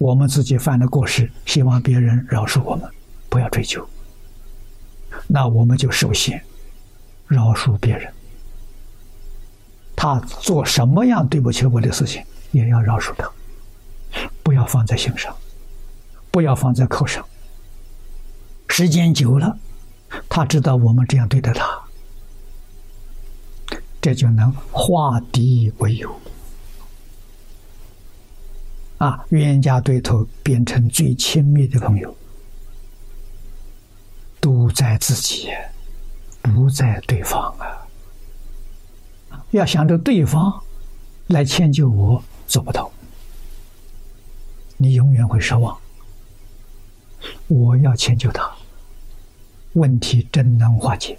我们自己犯了过失，希望别人饶恕我们，不要追究。那我们就首先饶恕别人。他做什么样对不起我的事情，也要饶恕他，不要放在心上，不要放在口上。时间久了，他知道我们这样对待他，这就能化敌为友。啊，冤家对头变成最亲密的朋友，都在自己，不在对方啊！要想着对方来迁就我，做不到，你永远会失望。我要迁就他，问题真能化解。